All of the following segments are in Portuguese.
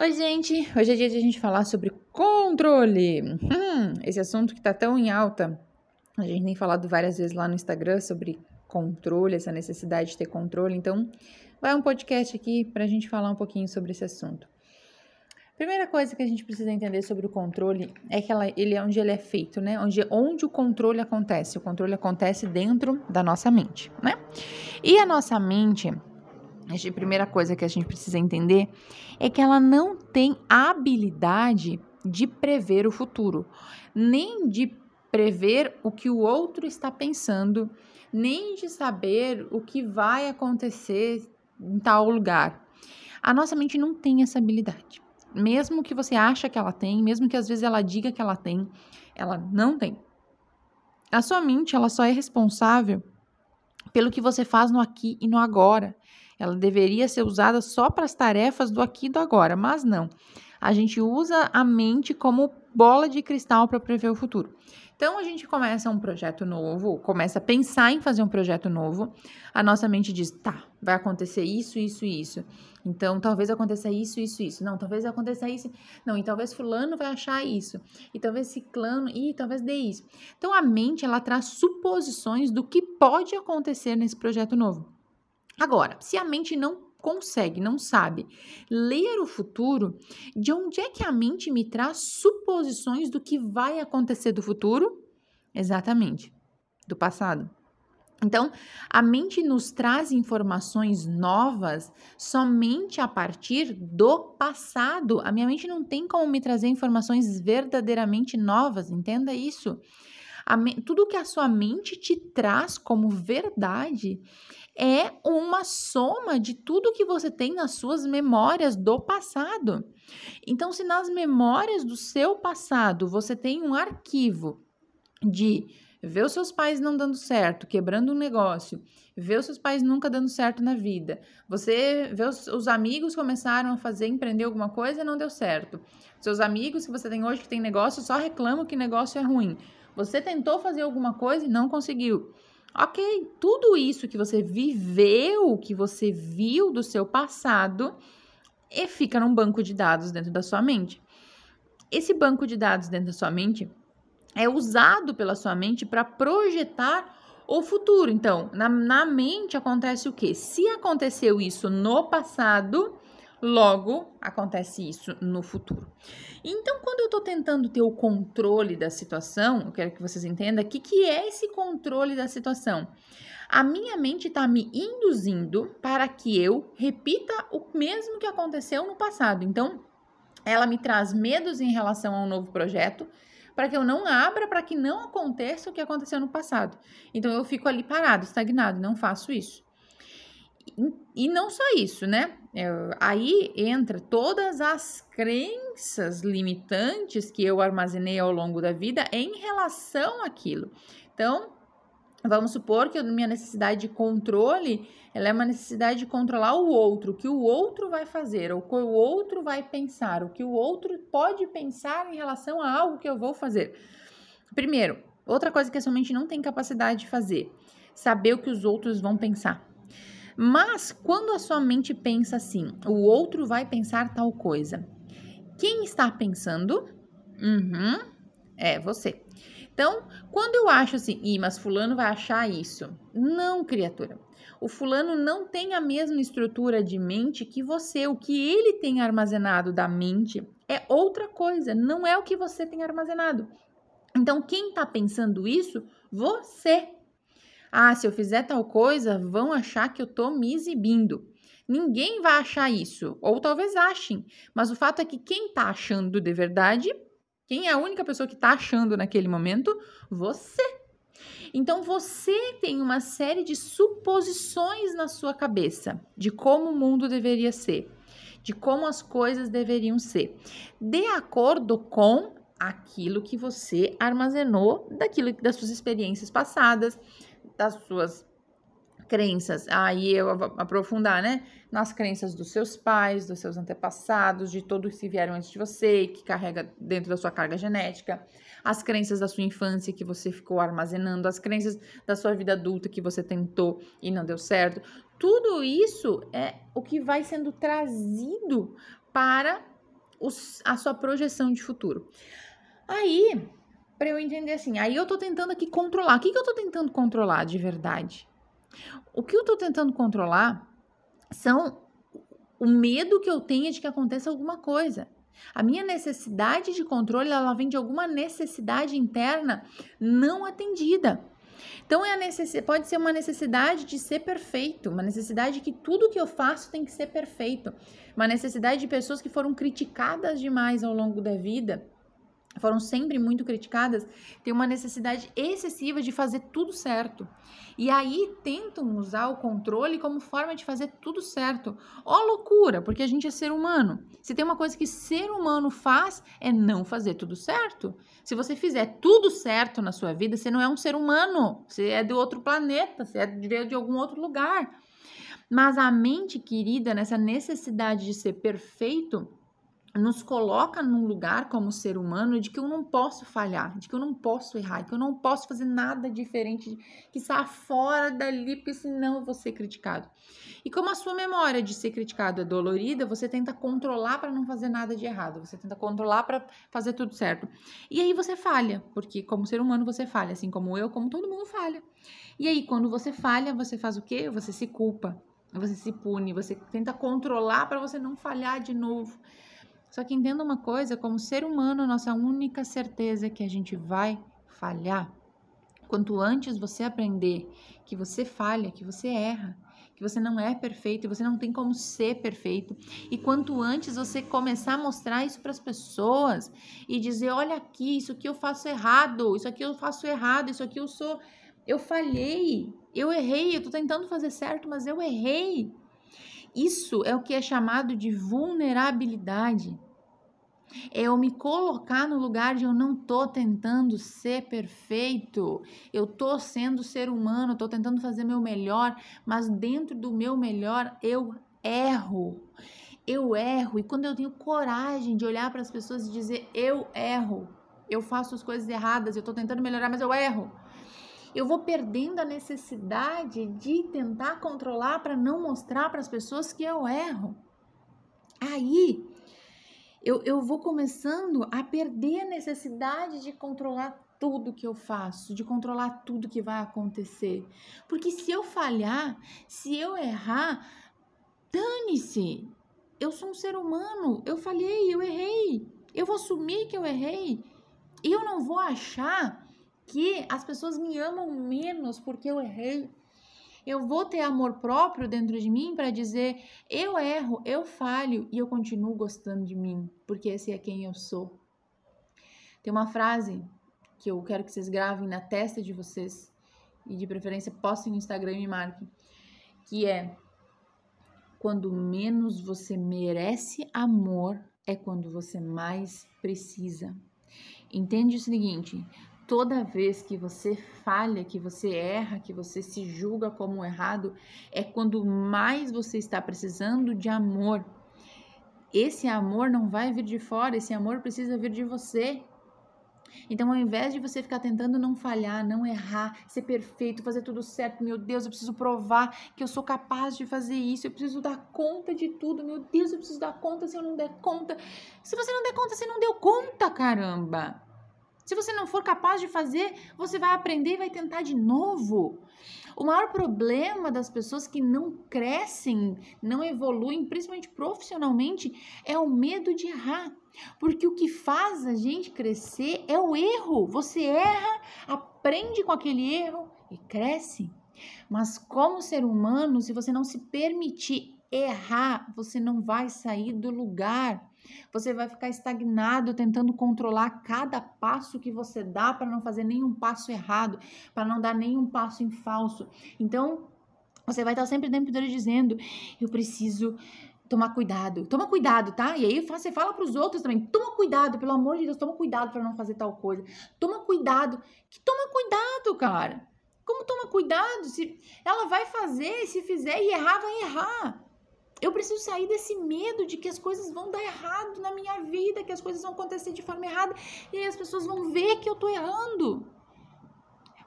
Oi, gente! Hoje é dia de a gente falar sobre controle. Hum, esse assunto que tá tão em alta. A gente tem falado várias vezes lá no Instagram sobre controle, essa necessidade de ter controle. Então, vai um podcast aqui pra gente falar um pouquinho sobre esse assunto. Primeira coisa que a gente precisa entender sobre o controle é que ela, ele é onde ele é feito, né? Onde, onde o controle acontece. O controle acontece dentro da nossa mente, né? E a nossa mente a primeira coisa que a gente precisa entender é que ela não tem habilidade de prever o futuro, nem de prever o que o outro está pensando, nem de saber o que vai acontecer em tal lugar. A nossa mente não tem essa habilidade. Mesmo que você acha que ela tem, mesmo que às vezes ela diga que ela tem, ela não tem. A sua mente, ela só é responsável pelo que você faz no aqui e no agora. Ela deveria ser usada só para as tarefas do aqui e do agora, mas não. A gente usa a mente como bola de cristal para prever o futuro. Então a gente começa um projeto novo, começa a pensar em fazer um projeto novo, a nossa mente diz: tá, vai acontecer isso, isso isso. Então talvez aconteça isso, isso, isso. Não, talvez aconteça isso. Não, e talvez fulano vai achar isso. E talvez ciclano, e talvez dê isso. Então a mente ela traz suposições do que pode acontecer nesse projeto novo. Agora, se a mente não consegue, não sabe ler o futuro, de onde é que a mente me traz suposições do que vai acontecer do futuro? Exatamente, do passado. Então, a mente nos traz informações novas somente a partir do passado. A minha mente não tem como me trazer informações verdadeiramente novas, entenda isso. tudo que a sua mente te traz como verdade é uma soma de tudo que você tem nas suas memórias do passado. Então, se nas memórias do seu passado você tem um arquivo de ver os seus pais não dando certo, quebrando um negócio, ver os seus pais nunca dando certo na vida, você vê os, os amigos começaram a fazer, empreender alguma coisa e não deu certo. Seus amigos que você tem hoje que tem negócio só reclamam que negócio é ruim. Você tentou fazer alguma coisa e não conseguiu. Ok, tudo isso que você viveu, que você viu do seu passado, e fica num banco de dados dentro da sua mente. Esse banco de dados dentro da sua mente é usado pela sua mente para projetar o futuro. Então, na, na mente acontece o quê? Se aconteceu isso no passado, Logo, acontece isso no futuro. Então, quando eu estou tentando ter o controle da situação, eu quero que vocês entendam o que, que é esse controle da situação. A minha mente está me induzindo para que eu repita o mesmo que aconteceu no passado. Então, ela me traz medos em relação a um novo projeto, para que eu não abra, para que não aconteça o que aconteceu no passado. Então, eu fico ali parado, estagnado, não faço isso. E não só isso, né? É, aí entra todas as crenças limitantes que eu armazenei ao longo da vida em relação àquilo. Então, vamos supor que a minha necessidade de controle, ela é uma necessidade de controlar o outro, o que o outro vai fazer, o que o outro vai pensar, o que o outro pode pensar em relação a algo que eu vou fazer. Primeiro, outra coisa que a sua mente não tem capacidade de fazer, saber o que os outros vão pensar. Mas quando a sua mente pensa assim, o outro vai pensar tal coisa. Quem está pensando? Uhum, é você. Então, quando eu acho assim, Ih, mas fulano vai achar isso. Não, criatura. O fulano não tem a mesma estrutura de mente que você. O que ele tem armazenado da mente é outra coisa, não é o que você tem armazenado. Então, quem está pensando isso? Você. Ah, se eu fizer tal coisa, vão achar que eu tô me exibindo. Ninguém vai achar isso, ou talvez achem, mas o fato é que quem tá achando de verdade, quem é a única pessoa que tá achando naquele momento? Você. Então você tem uma série de suposições na sua cabeça de como o mundo deveria ser, de como as coisas deveriam ser, de acordo com aquilo que você armazenou daquilo das suas experiências passadas, das suas crenças. Aí eu aprofundar, né? Nas crenças dos seus pais, dos seus antepassados, de todos que vieram antes de você, que carrega dentro da sua carga genética, as crenças da sua infância que você ficou armazenando, as crenças da sua vida adulta que você tentou e não deu certo. tudo isso é o que vai sendo trazido para os, a sua projeção de futuro. Aí, para eu entender assim, aí eu tô tentando aqui controlar. O que, que eu tô tentando controlar de verdade? O que eu tô tentando controlar são o medo que eu tenho de que aconteça alguma coisa. A minha necessidade de controle, ela vem de alguma necessidade interna não atendida. Então é a necess... pode ser uma necessidade de ser perfeito, uma necessidade de que tudo que eu faço tem que ser perfeito, uma necessidade de pessoas que foram criticadas demais ao longo da vida foram sempre muito criticadas, tem uma necessidade excessiva de fazer tudo certo. E aí tentam usar o controle como forma de fazer tudo certo. Ó loucura, porque a gente é ser humano. Se tem uma coisa que ser humano faz é não fazer tudo certo. Se você fizer tudo certo na sua vida, você não é um ser humano, você é de outro planeta, você é de algum outro lugar. Mas a mente querida, nessa necessidade de ser perfeito, nos coloca num lugar como ser humano de que eu não posso falhar, de que eu não posso errar, que eu não posso fazer nada diferente, que saia fora dali, porque senão eu vou ser criticado. E como a sua memória de ser criticado é dolorida, você tenta controlar para não fazer nada de errado, você tenta controlar para fazer tudo certo. E aí você falha, porque como ser humano você falha, assim como eu, como todo mundo falha. E aí quando você falha, você faz o quê? Você se culpa, você se pune, você tenta controlar para você não falhar de novo. Só que entenda uma coisa: como ser humano, nossa única certeza é que a gente vai falhar. Quanto antes você aprender que você falha, que você erra, que você não é perfeito você não tem como ser perfeito. E quanto antes você começar a mostrar isso para as pessoas e dizer: olha aqui, isso aqui eu faço errado, isso aqui eu faço errado, isso aqui eu sou. Eu falhei, eu errei, eu tô tentando fazer certo, mas eu errei. Isso é o que é chamado de vulnerabilidade. É eu me colocar no lugar de eu não tô tentando ser perfeito. Eu tô sendo ser humano, tô tentando fazer meu melhor, mas dentro do meu melhor eu erro. Eu erro e quando eu tenho coragem de olhar para as pessoas e dizer eu erro, eu faço as coisas erradas, eu tô tentando melhorar, mas eu erro eu vou perdendo a necessidade de tentar controlar para não mostrar para as pessoas que eu erro. Aí eu, eu vou começando a perder a necessidade de controlar tudo que eu faço, de controlar tudo que vai acontecer. Porque se eu falhar, se eu errar, dane-se. Eu sou um ser humano, eu falhei, eu errei. Eu vou assumir que eu errei. Eu não vou achar que as pessoas me amam menos porque eu errei. Eu vou ter amor próprio dentro de mim para dizer: eu erro, eu falho e eu continuo gostando de mim, porque esse é quem eu sou. Tem uma frase que eu quero que vocês gravem na testa de vocês e de preferência postem no Instagram e me marquem, que é: quando menos você merece amor é quando você mais precisa. Entende o seguinte: toda vez que você falha, que você erra, que você se julga como errado, é quando mais você está precisando de amor. Esse amor não vai vir de fora, esse amor precisa vir de você. Então, ao invés de você ficar tentando não falhar, não errar, ser perfeito, fazer tudo certo, meu Deus, eu preciso provar que eu sou capaz de fazer isso, eu preciso dar conta de tudo, meu Deus, eu preciso dar conta se eu não der conta. Se você não der conta, você não deu conta, caramba. Se você não for capaz de fazer, você vai aprender e vai tentar de novo. O maior problema das pessoas que não crescem, não evoluem, principalmente profissionalmente, é o medo de errar. Porque o que faz a gente crescer é o erro. Você erra, aprende com aquele erro e cresce. Mas como ser humano, se você não se permitir errar, você não vai sair do lugar. Você vai ficar estagnado tentando controlar cada passo que você dá para não fazer nenhum passo errado, para não dar nenhum passo em falso. Então, você vai estar sempre dentro dele dizendo: Eu preciso tomar cuidado. Toma cuidado, tá? E aí você fala para os outros também: toma cuidado, pelo amor de Deus, toma cuidado para não fazer tal coisa. Toma cuidado. Que toma cuidado, cara. Como toma cuidado? Se ela vai fazer, se fizer e errar, vai errar. Eu preciso sair desse medo de que as coisas vão dar errado na minha vida, que as coisas vão acontecer de forma errada e aí as pessoas vão ver que eu tô errando.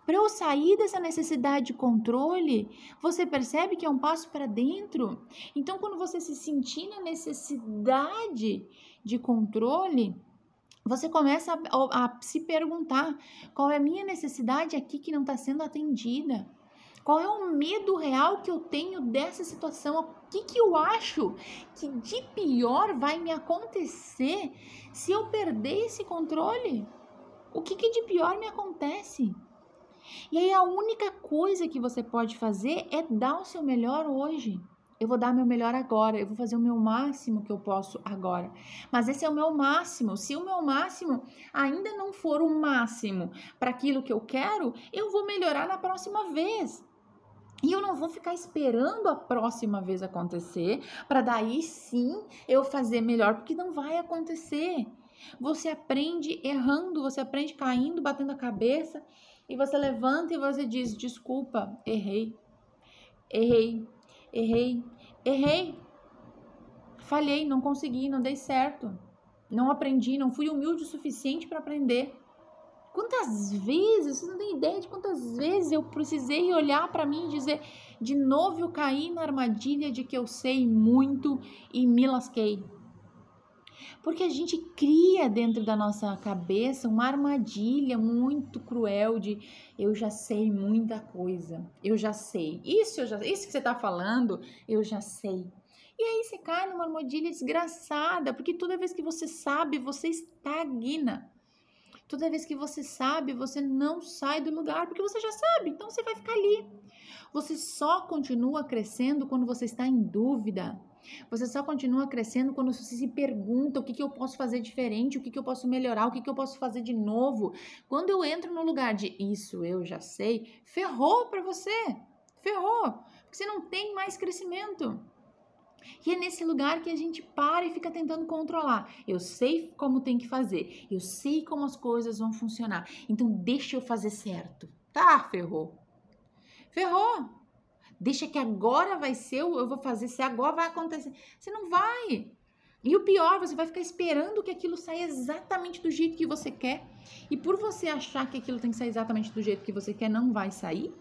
Para eu sair dessa necessidade de controle, você percebe que é um passo para dentro. Então, quando você se sentir na necessidade de controle, você começa a, a se perguntar qual é a minha necessidade aqui que não está sendo atendida. Qual é o medo real que eu tenho dessa situação? O que, que eu acho que de pior vai me acontecer se eu perder esse controle? O que, que de pior me acontece? E aí a única coisa que você pode fazer é dar o seu melhor hoje. Eu vou dar meu melhor agora, eu vou fazer o meu máximo que eu posso agora. Mas esse é o meu máximo. Se o meu máximo ainda não for o máximo para aquilo que eu quero, eu vou melhorar na próxima vez. E eu não vou ficar esperando a próxima vez acontecer para daí sim eu fazer melhor, porque não vai acontecer. Você aprende errando, você aprende caindo, batendo a cabeça, e você levanta e você diz: Desculpa, errei, errei, errei, errei, falhei, não consegui, não dei certo, não aprendi, não fui humilde o suficiente para aprender. Quantas vezes, você não tem ideia de quantas vezes eu precisei olhar para mim e dizer: de novo eu caí na armadilha de que eu sei muito e me lasquei. Porque a gente cria dentro da nossa cabeça uma armadilha muito cruel de eu já sei muita coisa, eu já sei. Isso, eu já, isso que você está falando, eu já sei. E aí você cai numa armadilha desgraçada, porque toda vez que você sabe, você estagna. Toda vez que você sabe, você não sai do lugar, porque você já sabe, então você vai ficar ali. Você só continua crescendo quando você está em dúvida. Você só continua crescendo quando você se pergunta o que, que eu posso fazer diferente, o que, que eu posso melhorar, o que, que eu posso fazer de novo. Quando eu entro no lugar de isso eu já sei, ferrou para você. Ferrou. Porque você não tem mais crescimento. E é nesse lugar que a gente para e fica tentando controlar. Eu sei como tem que fazer, eu sei como as coisas vão funcionar. Então deixa eu fazer certo. Tá, ferrou. Ferrou. Deixa que agora vai ser, eu vou fazer, se agora vai acontecer. Você não vai. E o pior, você vai ficar esperando que aquilo saia exatamente do jeito que você quer. E por você achar que aquilo tem que sair exatamente do jeito que você quer, não vai sair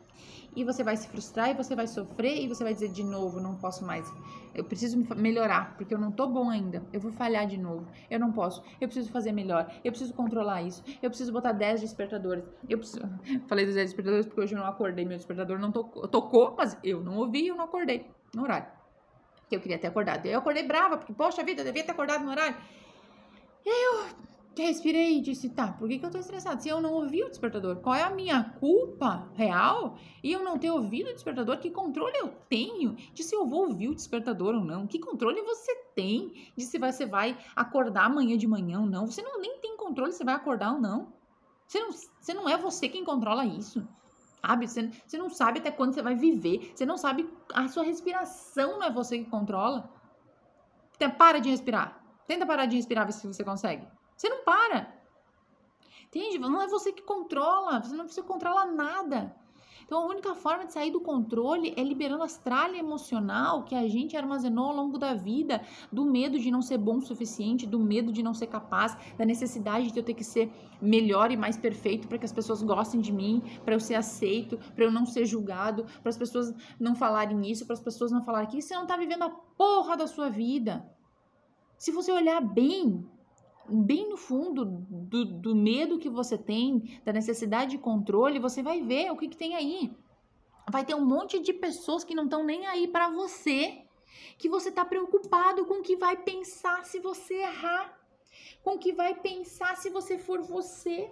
e você vai se frustrar e você vai sofrer e você vai dizer de novo, não posso mais. Eu preciso melhorar, porque eu não tô bom ainda. Eu vou falhar de novo. Eu não posso. Eu preciso fazer melhor. Eu preciso controlar isso. Eu preciso botar 10 despertadores. Eu preciso... Falei dos 10 despertadores porque hoje eu não acordei. Meu despertador não tocou, tocou mas eu não ouvi e eu não acordei no horário. Que eu queria ter acordado. Eu acordei brava, porque, poxa vida, eu devia ter acordado no horário. E aí eu respirei e disse, tá, por que, que eu tô estressado? Se eu não ouvi o despertador, qual é a minha culpa real? E eu não ter ouvido o despertador, que controle eu tenho de se eu vou ouvir o despertador ou não? Que controle você tem de se você vai acordar amanhã de manhã ou não? Você não nem tem controle se vai acordar ou não. Você não, você não é você quem controla isso. Sabe? Você, você não sabe até quando você vai viver. Você não sabe. A sua respiração não é você que controla. Então, para de respirar. Tenta parar de respirar, ver se você consegue. Você não para. Entende? Não é você que controla, você não precisa controlar nada. Então, a única forma de sair do controle é liberando as tralha emocional que a gente armazenou ao longo da vida, do medo de não ser bom o suficiente, do medo de não ser capaz, da necessidade de eu ter que ser melhor e mais perfeito para que as pessoas gostem de mim, para eu ser aceito, para eu não ser julgado, para as pessoas não falarem isso, para as pessoas não falarem aquilo. Você não está vivendo a porra da sua vida. Se você olhar bem, bem no fundo do, do medo que você tem, da necessidade de controle, você vai ver o que, que tem aí. Vai ter um monte de pessoas que não estão nem aí para você, que você está preocupado com o que vai pensar se você errar, com o que vai pensar se você for você,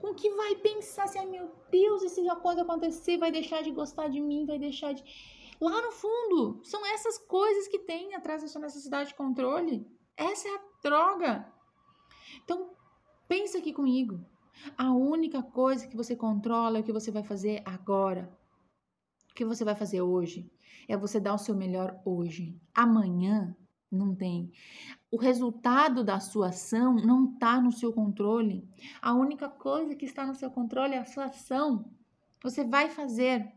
com o que vai pensar se, ai meu Deus, e se a coisa acontecer, vai deixar de gostar de mim, vai deixar de. Lá no fundo, são essas coisas que tem atrás da sua necessidade de controle. Essa é a droga. Então, pensa aqui comigo. A única coisa que você controla é o que você vai fazer agora. O que você vai fazer hoje é você dar o seu melhor hoje. Amanhã não tem. O resultado da sua ação não está no seu controle. A única coisa que está no seu controle é a sua ação. Você vai fazer.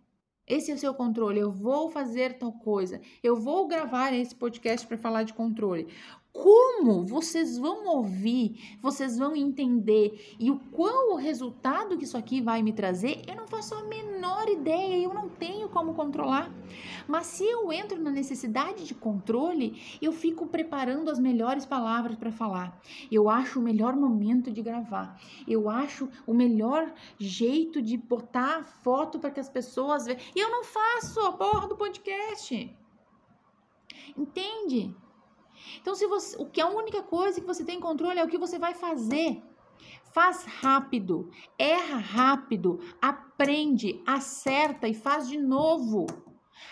Esse é o seu controle. Eu vou fazer tal coisa. Eu vou gravar esse podcast para falar de controle. Como vocês vão ouvir, vocês vão entender e o qual o resultado que isso aqui vai me trazer, eu não faço a menor ideia, eu não tenho como controlar. Mas se eu entro na necessidade de controle, eu fico preparando as melhores palavras para falar. Eu acho o melhor momento de gravar. Eu acho o melhor jeito de botar foto para que as pessoas vejam. E eu não faço a porra do podcast. Entende? Então, se você, o que a única coisa que você tem controle é o que você vai fazer. Faz rápido, erra rápido, aprende, acerta e faz de novo.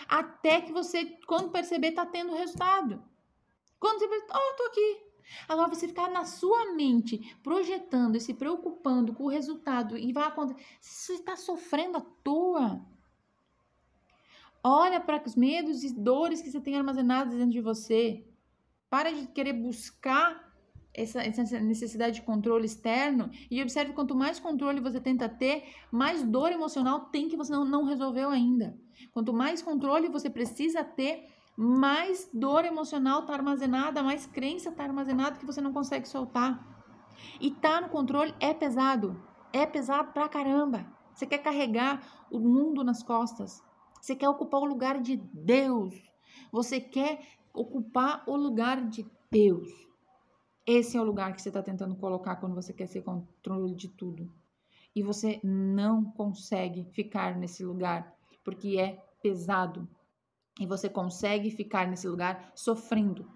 Até que você, quando perceber, tá tendo resultado. Quando você perceber, oh, tô aqui. Agora, você ficar na sua mente projetando e se preocupando com o resultado e vai acontecer. Você está sofrendo à toa. Olha para os medos e dores que você tem armazenados dentro de você. Para de querer buscar essa, essa, necessidade de controle externo e observe quanto mais controle você tenta ter, mais dor emocional tem que você não, não resolveu ainda. Quanto mais controle você precisa ter, mais dor emocional está armazenada, mais crença está armazenada que você não consegue soltar. E tá no controle é pesado. É pesado pra caramba. Você quer carregar o mundo nas costas. Você quer ocupar o lugar de Deus. Você quer ocupar o lugar de Deus. Esse é o lugar que você está tentando colocar quando você quer ser controle de tudo. E você não consegue ficar nesse lugar porque é pesado. E você consegue ficar nesse lugar sofrendo,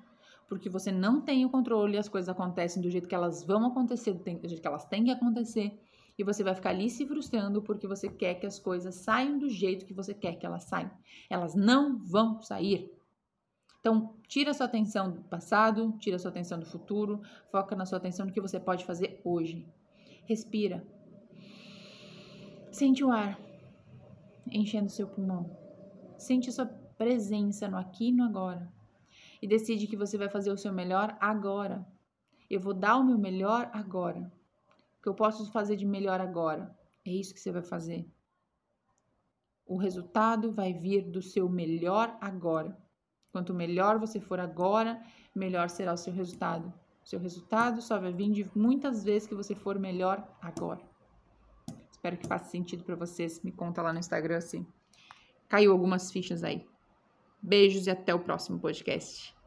porque você não tem o controle e as coisas acontecem do jeito que elas vão acontecer, do jeito que elas têm que acontecer. E você vai ficar ali se frustrando porque você quer que as coisas saiam do jeito que você quer que elas saiam. Elas não vão sair. Então, tira sua atenção do passado, tira sua atenção do futuro, foca na sua atenção no que você pode fazer hoje. Respira. Sente o ar enchendo seu pulmão. Sente sua presença no aqui e no agora. E decide que você vai fazer o seu melhor agora. Eu vou dar o meu melhor agora. O que eu posso fazer de melhor agora? É isso que você vai fazer. O resultado vai vir do seu melhor agora. Quanto melhor você for agora, melhor será o seu resultado. Seu resultado só vai vir de muitas vezes que você for melhor agora. Espero que faça sentido para vocês. Me conta lá no Instagram se caiu algumas fichas aí. Beijos e até o próximo podcast.